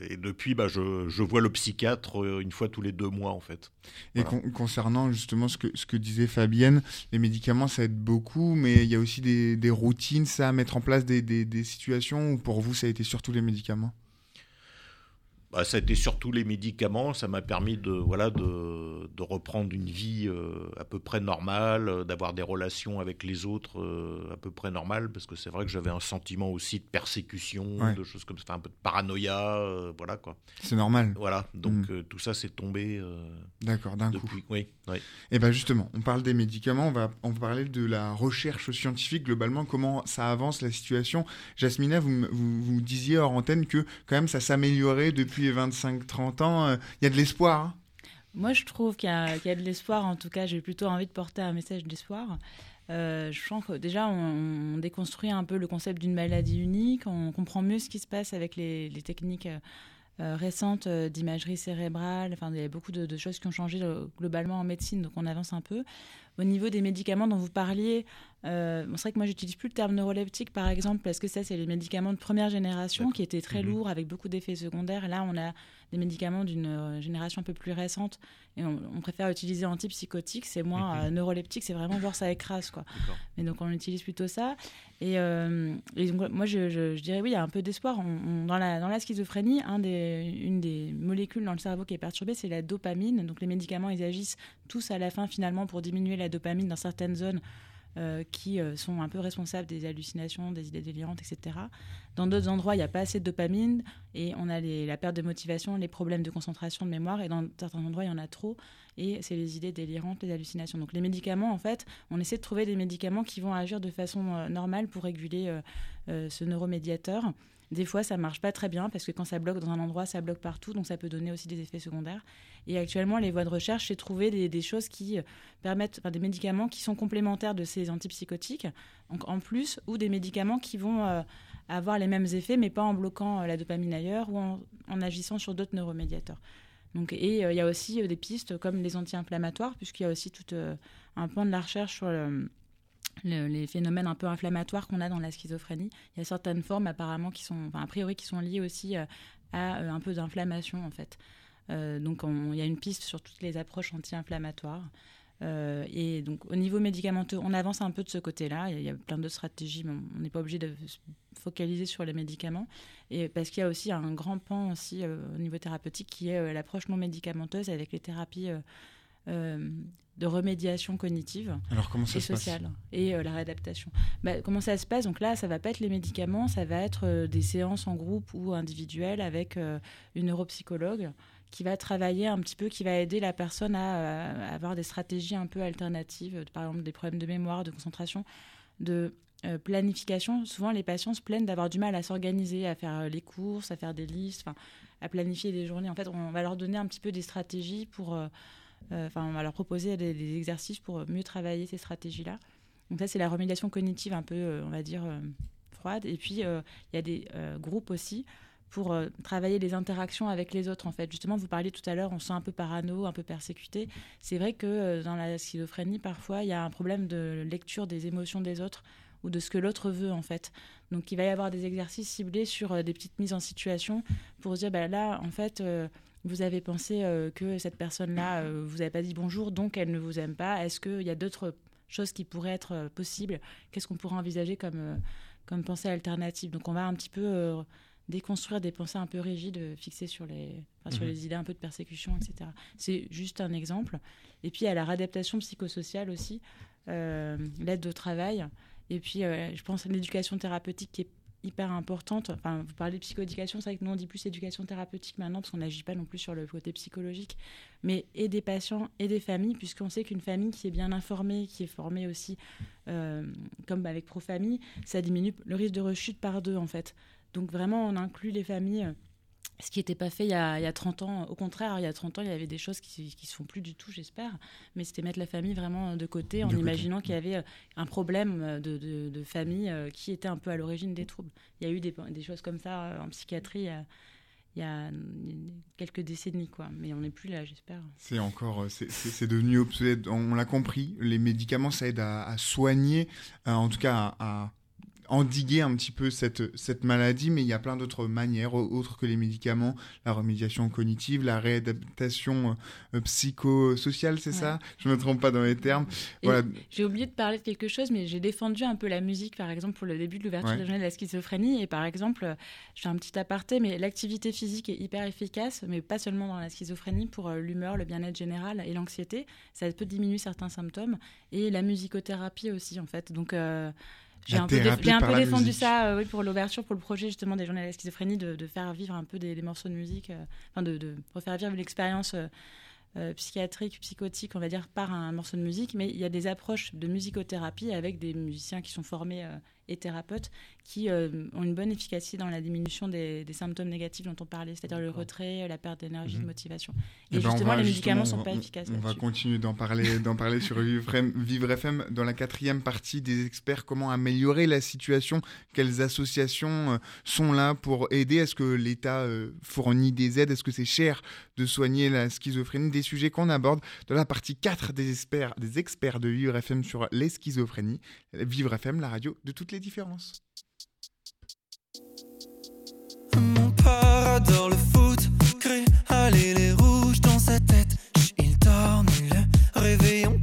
et depuis, bah, je, je, vois le psychiatre euh, une fois tous les deux mois, en fait. Et concernant justement ce que, ce que disait Fabienne, les médicaments, ça aide beaucoup, mais il y a aussi des, des routines, ça, à mettre en place des, des, des situations où pour vous, ça a été surtout les médicaments? Bah, ça a été surtout les médicaments. Ça m'a permis de, voilà, de, de reprendre une vie euh, à peu près normale, euh, d'avoir des relations avec les autres euh, à peu près normales, parce que c'est vrai que j'avais un sentiment aussi de persécution, de choses comme ça, un peu de paranoïa, voilà quoi. C'est normal. Voilà, donc mm. tout ça s'est tombé. D'accord, d'un coup. Oui, oui. Et bien justement, on parle des médicaments, on va, on va parler de la recherche scientifique globalement, comment ça avance la situation? Jasmina, vous, vous, vous disiez hors antenne que quand même ça s'améliorait depuis 25-30 ans, il euh, y a de l'espoir. Hein. Moi, je trouve qu'il y, a de l'espoir. En tout cas, j'ai plutôt envie de porter un message d'espoir. Euh, je pense que déjà, on, déconstruit un peu le concept d'une maladie unique. On comprend mieux ce qui se passe avec les, techniques euh, récentes d'imagerie cérébrale. Enfin, il y a beaucoup de, choses qui ont changé globalement en médecine, donc on avance un peu. Au niveau des médicaments dont vous parliez, euh, c'est vrai que moi j'utilise plus le terme neuroleptique par exemple parce que ça c'est les médicaments de première génération qui étaient très lourds avec beaucoup d'effets secondaires. Là on a des médicaments d'une euh, génération un peu plus récente et on, préfère utiliser antipsychotique, c'est moins euh, neuroleptique, c'est vraiment genre ça écrase quoi. Mais donc on utilise plutôt ça. Et, donc moi je, dirais oui il y a un peu d'espoir. dans, la, dans la schizophrénie, un des, une des molécules dans le cerveau qui est perturbée c'est la dopamine. Donc les médicaments ils agissent tous à la fin finalement pour diminuer la dopamine dans certaines zones euh, qui euh, sont un peu responsables des hallucinations, des idées délirantes, etc. Dans d'autres endroits, il n'y a pas assez de dopamine et on a la perte de motivation, les problèmes de concentration, de mémoire. Et dans certains endroits, il y en a trop et c'est les idées délirantes, les hallucinations. Donc les médicaments, en fait, on essaie de trouver des médicaments qui vont agir de façon euh, normale pour réguler ce neuromédiateur. Des fois, ça marche pas très bien parce que quand ça bloque dans un endroit, ça bloque partout, donc ça peut donner aussi des effets secondaires. Et actuellement, les voies de recherche, c'est trouver des, choses qui euh, permettent, des médicaments qui sont complémentaires de ces antipsychotiques, donc en plus, ou des médicaments qui vont euh, avoir les mêmes effets, mais pas en bloquant euh, la dopamine ailleurs ou en, agissant sur d'autres neuromédiateurs. Donc, et il y a aussi des pistes comme les anti-inflammatoires, puisqu'il y a aussi tout un point de la recherche sur le les phénomènes un peu inflammatoires qu'on a dans la schizophrénie. Il y a certaines formes apparemment qui sont, enfin, a priori, qui sont liées aussi euh, à euh, un peu d'inflammation en fait. Euh, donc il y a une piste sur toutes les approches anti-inflammatoires. et donc au niveau médicamenteux, on avance un peu de ce côté-là. Il y, a plein d'autres stratégies, mais on n'est pas obligé de se focaliser sur les médicaments. Et parce qu'il y a aussi un grand pan aussi au niveau thérapeutique qui est l'approche non médicamenteuse avec les thérapies de remédiation cognitive Alors, comment ça et sociale et euh, la réadaptation. Bah, comment ça se passe? Donc là, ça va pas être les médicaments, ça va être euh, des séances en groupe ou individuelles avec euh, une neuropsychologue qui va travailler un petit peu, qui va aider la personne à, avoir des stratégies un peu alternatives, par exemple des problèmes de mémoire, de concentration, de planification. Souvent, les patients se plaignent d'avoir du mal à s'organiser, à faire les courses, à faire des listes, à planifier des journées. En fait, on va leur donner un petit peu des stratégies pour euh, enfin, on va leur proposer des, exercices pour mieux travailler ces stratégies-là. Donc ça, c'est la remédiation cognitive un peu, euh, on va dire, euh, froide. Et puis, il y a des groupes aussi pour travailler les interactions avec les autres. En fait, justement, vous parliez tout à l'heure, on se sent un peu parano, un peu persécuté. C'est vrai que dans la schizophrénie, parfois, il y a un problème de lecture des émotions des autres ou de ce que l'autre veut, en fait. Donc, il va y avoir des exercices ciblés sur des petites mises en situation pour se dire, bah, là, en fait, vous avez pensé euh, que cette personne-là, euh, vous n'avez pas dit bonjour, donc elle ne vous aime pas. Est-ce qu'il y a d'autres choses qui pourraient être euh, possibles? Qu'est-ce qu'on pourrait envisager comme, comme pensée alternative? Donc on va un petit peu déconstruire des pensées un peu rigides fixées sur les, sur mhm. les idées un peu de persécution, etc. C'est juste un exemple. Et puis à la réadaptation psychosociale aussi, l'aide au travail. Et puis je pense à l'éducation thérapeutique qui est hyper importante. Enfin, vous parlez de psychoéducation, c'est vrai que nous on dit plus éducation thérapeutique maintenant parce qu'on n'agit pas non plus sur le côté psychologique, mais et des patients et des familles, puisqu'on sait qu'une famille qui est bien informée, qui est formée aussi, euh, comme avec Profamille, ça diminue le risque de rechute par deux en fait. Donc vraiment, on inclut les familles ce qui n'était pas fait il y, a, il y, a, 30 ans. Au contraire, il y a 30 ans, il y avait des choses qui ne se font plus du tout, j'espère. Mais c'était mettre la famille vraiment de côté en de imaginant qu'il y avait euh, un problème de, de, de, famille euh, qui était un peu à l'origine des troubles. Il y a eu des, des choses comme ça euh, en psychiatrie il y a quelques décennies, quoi. Mais on n'est plus là, j'espère. C'est encore, c'est devenu obsolète. On l'a compris. Les médicaments, ça aide à, à soigner, en tout cas à, à endiguer un petit peu cette, cette maladie, mais il y a plein d'autres manières, autres que les médicaments, la remédiation cognitive, la réadaptation euh, psychosociale, c'est ouais. ça Je ne me trompe pas dans les termes. Voilà. J'ai oublié de parler de quelque chose, mais j'ai défendu un peu la musique, par exemple, pour le début de l'ouverture ouais. de la schizophrénie. Et par exemple, je fais un petit aparté, mais l'activité physique est hyper efficace, mais pas seulement dans la schizophrénie, pour l'humeur, le bien-être général et l'anxiété. Ça peut diminuer certains symptômes. Et la musicothérapie aussi, en fait. Donc... Euh, j'ai un peu, un peu défendu musique. ça euh, oui, pour l'ouverture, pour le projet justement des journées de la schizophrénie, de, de, faire vivre un peu des, des morceaux de musique, euh, enfin de, de, refaire vivre l'expérience euh, psychiatrique, psychotique, on va dire, par un morceau de musique. Mais il y a des approches de musicothérapie avec des musiciens qui sont formés et thérapeutes qui euh, ont une bonne efficacité dans la diminution des, des symptômes négatifs dont on parlait, c'est-à-dire le retrait, la perte d'énergie, mmh. de motivation. Et, et ben justement, les médicaments ne sont pas on, efficaces. On va continuer d'en parler, (laughs) d'en parler sur Vivre, Vivre FM dans la quatrième partie des experts. Comment améliorer la situation? Quelles associations euh, sont là pour aider? Est-ce que l'État euh, fournit des aides? Est-ce que c'est cher de soigner la schizophrénie? Des sujets qu'on aborde dans la partie 4 des experts, des experts de Vivre FM sur les schizophrénies. Vivre FM, la radio de toutes les Mon père adore le foot, crée aller les rouges dans sa tête. Il dort, ne le réveillons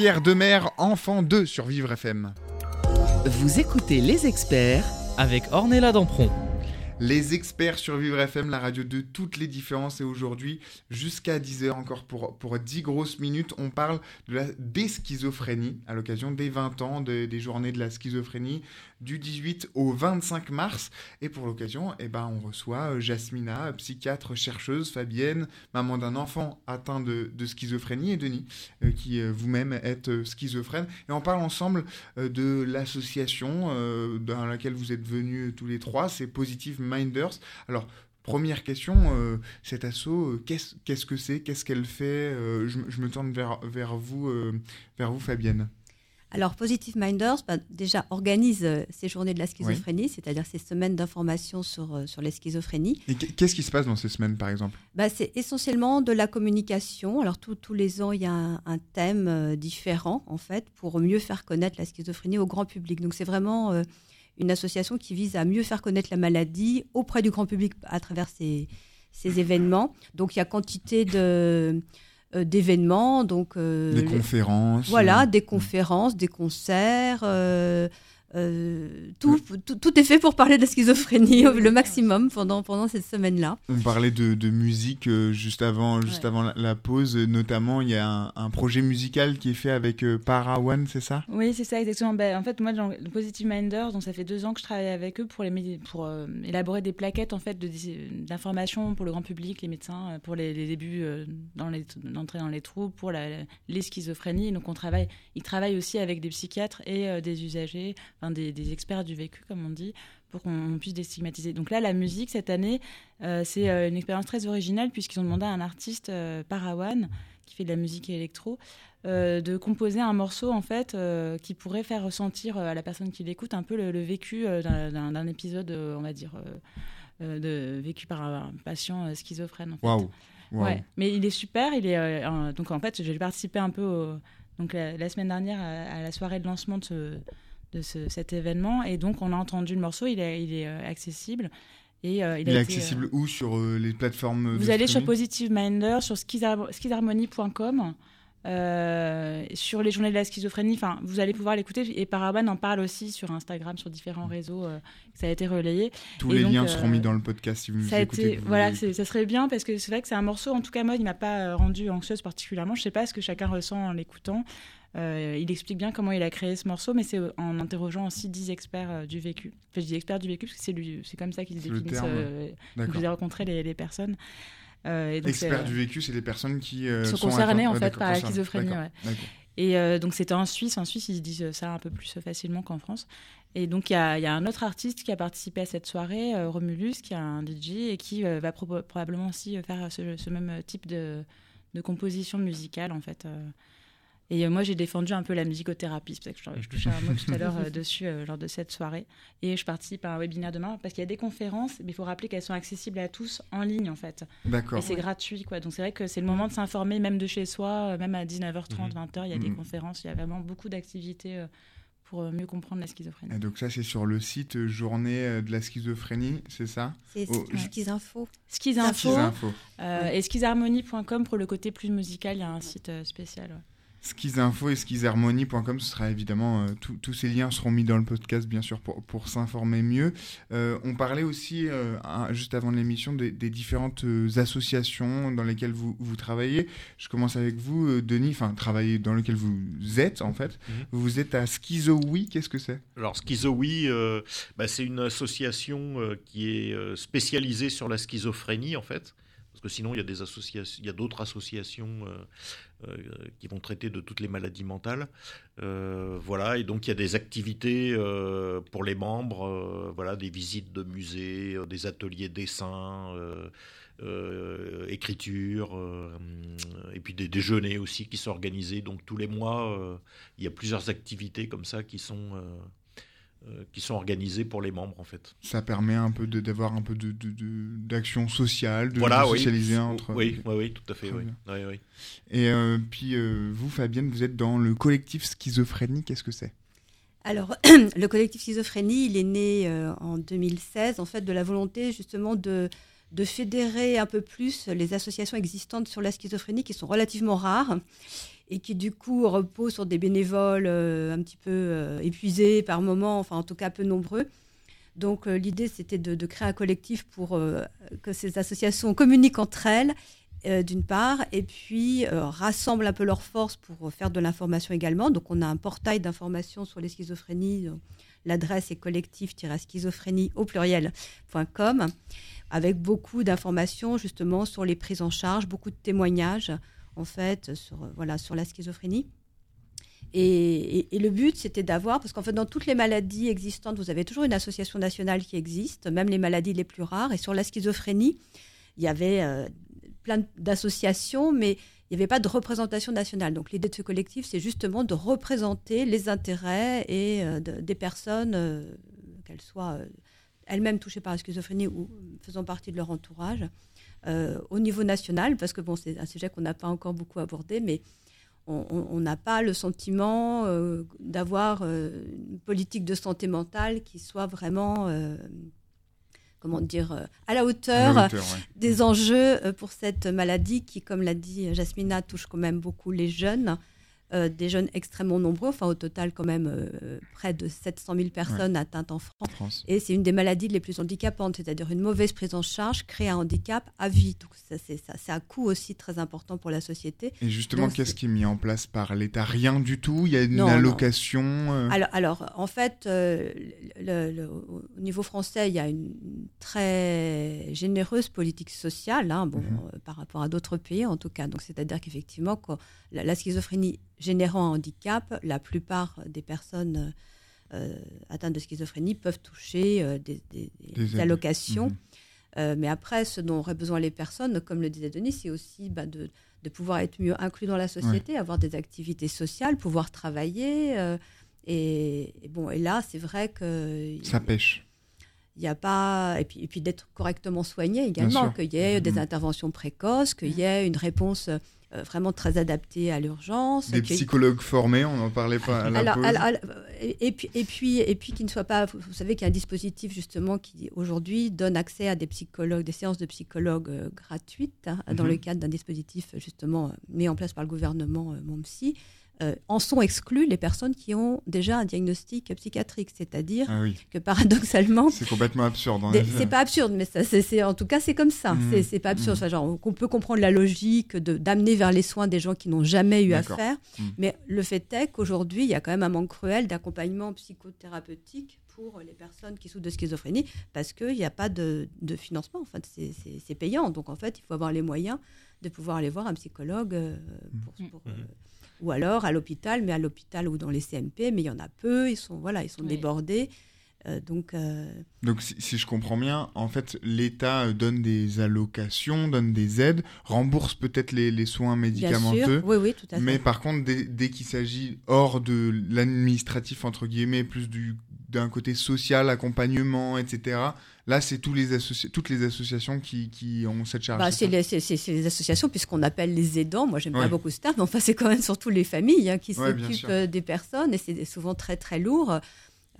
Pierre Demer, enfant 2 sur Vivre FM. Vous écoutez Les Experts avec Ornella Dampron. Les experts sur Vivre FM, la radio de toutes les différences. Et aujourd'hui, jusqu'à 10h encore pour, pour 10 grosses minutes, on parle de la, des schizophrénies à l'occasion des 20 ans de- des journées de la schizophrénie du 18 au 25 mars. Et pour l'occasion, eh ben, on reçoit euh, Jasmina, psychiatre, chercheuse, Fabienne, maman d'un enfant atteint de, de schizophrénie, et Denis, euh, qui euh, vous-même êtes schizophrène. Et on parle ensemble de l'association dans laquelle vous êtes venus tous les trois, c'est Positive Minders. Alors, première question, euh, cet asso, euh, qu'est-ce qu'est-ce que c'est? Qu'est-ce qu'elle fait? Euh, je, je me tourne vers, vers, vous, euh, vers vous, Fabienne. Alors, Positive Minders, bah, déjà, organise ces journées de la schizophrénie, c'est-à-dire ces semaines d'information sur, sur les schizophrénies. Et qu- qu'est-ce qui se passe dans ces semaines, par exemple? Bah, c'est essentiellement de la communication. Alors, tous- tous les ans, il y a un, un thème différent, en fait, pour mieux faire connaître la schizophrénie au grand public. Donc, c'est vraiment une association qui vise à mieux faire connaître la maladie auprès du grand public à travers ces, ces événements. Donc, il y a quantité de, euh, d'événements. Donc, euh, Des conférences Voilà, euh, des conférences, des concerts. Euh, tout, tout, tout est fait pour parler de la schizophrénie le maximum pendant, pendant cette semaine-là. On parlait de, de musique euh, juste avant, juste Ouais. avant la, la pause. euh, Notamment, il y a un, un projet musical qui est fait avec euh, Para One, c'est ça? Oui, c'est ça, exactement. Ben, en fait, moi, dans le Positive Minders, donc ça fait deux ans que je travaille avec eux pour, les, pour euh, élaborer des plaquettes en fait, de- d'informations pour le grand public, les médecins, pour les, les débuts euh, dans dans les trous, pour la, les schizophrénies. Donc, on travaille, ils travaillent aussi avec des psychiatres et euh, des usagers, enfin, des, des experts du vécu, comme on dit, pour qu'on puisse déstigmatiser. Donc là, la musique, cette année, euh, c'est euh, une expérience très originale, puisqu'ils ont demandé à un artiste, euh, Parawan, qui fait de la musique électro, euh, de composer un morceau en fait euh, qui pourrait faire ressentir à la personne qui l'écoute un peu le, le vécu d'un- épisode, on va dire, euh, de, vécu par un, patient schizophrène. En fait. Ouais, mais il est super. Il est donc en fait, j'ai participé un peu au- donc la, la semaine dernière à, à la soirée de lancement de, ce, de ce- cet événement et donc on a entendu le morceau. Il est, il est euh, accessible et euh, il, est été, euh, accessible où? Sur euh, les plateformes vous allez sur Positive Minder, sur schizharmonie.com, sur les journées de la schizophrénie. Enfin, vous allez pouvoir l'écouter. Et Paraban en parle aussi sur Instagram, sur différents réseaux. euh, ça a été relayé. Tous Et les donc, liens seront mis dans le podcast si vous nous Ça écoutez. été, vous voilà, ça serait bien parce que c'est vrai que c'est un morceau. En tout cas, moi, il m'a pas rendu anxieuse particulièrement. Je sais pas ce que chacun ressent en l'écoutant. Euh, il explique bien comment il a créé ce morceau, mais c'est en interrogeant aussi 10 experts euh, du vécu. Enfin, je dis experts du vécu parce que c'est lui- c'est comme ça qu'ils définissent. euh, donc, avez rencontré les, les personnes. Et donc, c'est, Experts du vécu, c'est les personnes qui sont sont concernées, en fait, par la schizophrénie, ouais. Et donc c'était en Suisse. En Suisse, ils disent ça un peu plus facilement qu'en France. Et donc il y a, il y a un autre artiste qui a participé à cette soirée, euh, Romulus, qui est un DJ et qui euh, va proba- probablement aussi faire ce, ce même type de, de composition musicale en fait. euh. Et euh, moi j'ai défendu un peu la musicothérapie, c'est pour ça que je, je touchais un mot tout à l'heure euh, dessus euh, lors de cette soirée. Et je participe à un webinaire demain parce qu'il y a des conférences, mais il faut rappeler qu'elles sont accessibles à tous en ligne en fait. D'accord. Et c'est gratuit, quoi. Donc c'est vrai que c'est le moment de s'informer, même de chez soi, même à 19h30, Mhm. 20h, il y a des Mhm. conférences, il y a vraiment beaucoup d'activités euh, pour mieux comprendre la schizophrénie. Et donc ça, c'est sur le site Journée de la schizophrénie, c'est ça? C'est Oh, Schizinfo. Schizinfo Schizinfo. euh, et schizharmonie.com pour le côté plus musical, il y a un site spécial. ouais. Schizinfo et schizharmonie.com, ce sera évidemment, euh, tous- tous ces liens seront mis dans le podcast, bien sûr, pour, pour s'informer mieux. Euh, on parlait aussi, euh, juste avant l'émission, des, des différentes associations dans lesquelles vous, vous travaillez. Je commence avec vous, Denis, enfin, travailler dans lequel vous êtes, en fait. Mhm. Vous êtes à Schizowi, qu'est-ce que c'est? Alors Schizowi, euh, bah, c'est une association qui est spécialisée sur la schizophrénie en fait, parce que sinon il y a des associations, il y a d'autres associations euh, qui vont traiter de toutes les maladies mentales. Euh, voilà, et donc il y a des activités euh, pour les membres, euh, voilà, des visites de musées, euh, des ateliers dessin. euh, euh, écriture, euh, et puis des déjeuners aussi qui sont organisés. Donc tous les mois, euh, il y a plusieurs activités comme ça qui sont, euh, euh, qui sont organisées pour les membres en fait. Ça permet un peu d'avoir un peu de- de- de- d'action sociale, de, voilà, de oui. socialiser entre... Oui, oui, oui, tout à fait. Très Oui. bien. Oui, oui. Et euh, puis euh, vous, Fabienne, vous êtes dans le collectif Schizophrénie, qu'est-ce que c'est? Alors, (clears throat) le collectif Schizophrénie, il est né euh, en 2016, en fait, de la volonté justement de, de fédérer un peu plus les associations existantes sur la schizophrénie, qui sont relativement rares et qui, du coup, reposent sur des bénévoles euh, un petit peu euh, épuisés par moment, enfin, en tout cas, peu nombreux. Donc euh, l'idée, c'était de, créer un collectif pour que ces associations communiquent entre elles, d'une part, et puis rassemblent un peu leurs forces pour faire de l'information également. Donc on a un portail d'information sur les schizophrénies. L'adresse est collectif-schizophrénie au pluriel.com avec beaucoup d'informations justement sur les prises en charge, beaucoup de témoignages en fait sur, euh, voilà, sur la schizophrénie. Et, le but, c'était d'avoir, parce qu'en fait, dans toutes les maladies existantes, vous avez toujours une association nationale qui existe, même les maladies les plus rares. Et sur la schizophrénie, il y avait euh, plein d'associations, mais il n'y avait pas de représentation nationale. Donc l'idée de ce collectif, c'est justement de représenter les intérêts et, euh, de- des personnes, qu'elles soient elles-mêmes touchées par la schizophrénie ou faisant partie de leur entourage, au niveau national, parce que bon, c'est un sujet qu'on n'a pas encore beaucoup abordé, mais on- n'a pas le sentiment euh, d'avoir euh, une politique de santé mentale qui soit vraiment, euh, comment dire, euh, à la hauteur, À la hauteur, ouais. des enjeux euh, pour cette maladie qui, comme l'a dit Jasmina, touche quand même beaucoup les jeunes. Euh, des jeunes extrêmement nombreux, enfin au total quand même euh, près de 700 000 personnes atteintes en France. Et c'est une des maladies les plus handicapantes, c'est-à-dire une mauvaise prise en charge crée un handicap à vie. Donc ça, c'est ça, c'est un coût aussi très important pour la société. Et justement, Donc, qu'est-ce qui est mis en place par l'État? Rien du tout? Il y a une Non, allocation euh, Alors, alors, en fait, euh, le- le- au niveau français, il y a une très généreuse politique sociale, hein, bon, Mhm. par rapport à d'autres pays en tout cas. Donc, c'est-à-dire qu'effectivement, quand la, la schizophrénie générant un handicap, la plupart des personnes euh, atteintes de schizophrénie peuvent toucher euh, des, des- des Des aides. allocations. Mhm. Euh, mais après, ce dont auraient besoin les personnes, comme le disait Denis, c'est aussi bah, de, de pouvoir être mieux inclus dans la société, avoir des activités sociales, pouvoir travailler. euh, et, et bon, et là, c'est vrai que Ça pêche. il n'y a pas et puis, et puis d'être correctement soigné également, qu'il y ait des Mhm. interventions précoces, qu'il y ait une réponse euh, vraiment très adaptée à l'urgence. Des psychologues formés, on en parlait pas à la alors, pause. alors, alors, et, puis, et puis, et puis ne soit pas. Vous, savez qu'il y a un dispositif justement qui aujourd'hui donne accès à des psychologues, des séances de psychologues euh, gratuites hein, dans Mhm. le cadre d'un dispositif euh, justement euh, mis en place par le gouvernement euh, Psy. Euh, en sont exclues les personnes qui ont déjà un diagnostic psychiatrique, c'est-à-dire Ah oui, que paradoxalement, c'est complètement absurde. C'est pas absurde, mais ça, c'est, c'est- en tout cas, c'est comme ça. Mhm. C'est, pas absurde. Enfin, genre, on peut comprendre la logique de, d'amener vers les soins des gens qui n'ont jamais eu affaire. Mhm. Mais le fait est qu'aujourd'hui, il y a quand même un manque cruel d'accompagnement psychothérapeutique pour les personnes qui souffrent de schizophrénie parce qu'il n'y a pas de, de financement. En fait, c'est, payant. Donc, en fait, il faut avoir les moyens de pouvoir aller voir un psychologue euh, pour- pour, euh, ou alors à l'hôpital, mais à l'hôpital ou dans les CMP, mais il y en a peu. Ils sont, voilà, ils sont Oui. débordés. Euh, donc, euh, Donc, si, si je comprends bien, en fait, l'État euh, donne des allocations, donne des aides, rembourse peut-être les, les soins Bien médicamenteux. sûr, oui, oui, tout à fait. Mais par contre, dès, dès qu'il s'agit hors de l'administratif, entre guillemets, plus du d'un côté social, accompagnement, etc., là, c'est tous les toutes les associations qui, qui ont cette charge. Bah, c'est les, associations, puisqu'on appelle les aidants. Moi, j'aime Ouais. pas beaucoup ce terme, mais enfin, c'est quand même surtout les familles hein, qui s'occupent des personnes, et c'est souvent très, très lourd.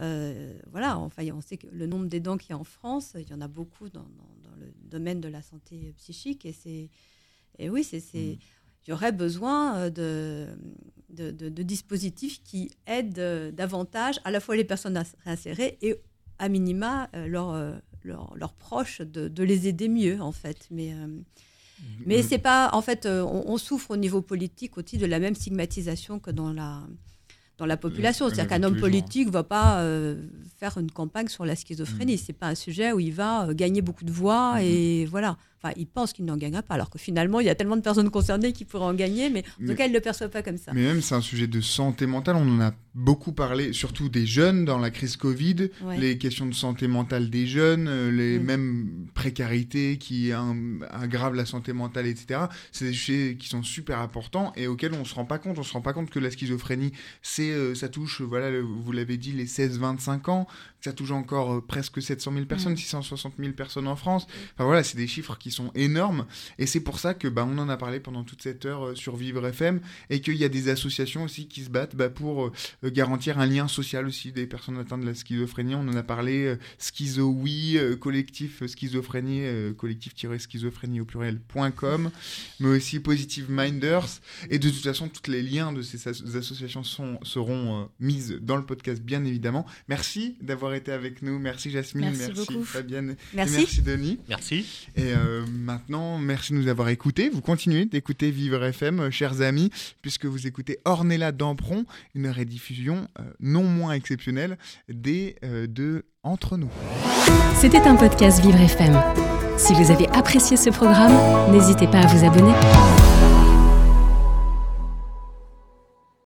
Euh, voilà, enfin, on sait que le nombre d'aidants qu'il y a en France, il y en a beaucoup dans, dans- dans le domaine de la santé psychique, et c'est, et oui, c'est, c'est- Mm. il y aurait besoin euh, de, de, de- de dispositifs qui aident euh, davantage à la fois les personnes réinsérer et à minima leurs proches de, les aider mieux en fait. Mais euh, mais Mm. c'est pas en fait on, on souffre au niveau politique aussi de la même stigmatisation que dans la dans la population. la C'est-à-dire qu'un homme politique va pas euh, faire une campagne sur la schizophrénie. Mm. C'est pas un sujet où il va euh, gagner beaucoup de voix Mhm. et voilà. Enfin, il pense qu'il n'en gagnera pas, alors que finalement, il y a tellement de personnes concernées qui pourraient en gagner, mais en Mais- tout cas, il ne le perçoit pas comme ça. Mais même, c'est un sujet de santé mentale. On en a beaucoup parlé, surtout des jeunes dans la crise Covid, Ouais. les questions de santé mentale des jeunes, euh, les Mm. mêmes précarités qui aggravent la santé mentale, etc. C'est des sujets qui sont super importants et auxquels on se rend pas compte. On se rend pas compte que la schizophrénie, c'est, euh, ça touche, voilà, le- vous l'avez dit, les 16-25 ans. Ça touche encore euh, presque 700 000 personnes, Mm. 660 000 personnes en France. Enfin voilà, c'est des chiffres qui sont énormes. Et c'est pour ça que bah, on en a parlé pendant toute cette heure euh, sur Vivre FM et qu'il y a des associations aussi qui se battent bah, pour euh, garantir un lien social aussi des personnes atteintes de la schizophrénie. On en a parlé, Schizo Oui, collectif schizophrénie, collectif-schizophrénie au pluriel.com, mais aussi Positive Minders. Et de toute façon, tous les liens de ces as- associations sont, seront mises dans le podcast, bien évidemment. Merci d'avoir été avec nous. Merci Jasmine, Merci beaucoup. Fabienne, et Merci. merci Denis. Merci. Et euh, maintenant, merci de nous avoir écoutés. Vous continuez d'écouter Vivre FM, euh, chers amis, puisque vous écoutez Ornella Dampron, une rediffusion euh, non moins exceptionnelle des euh, deux Entre nous. C'était un podcast Vivre FM. Si vous avez apprécié ce programme, n'hésitez pas à vous abonner.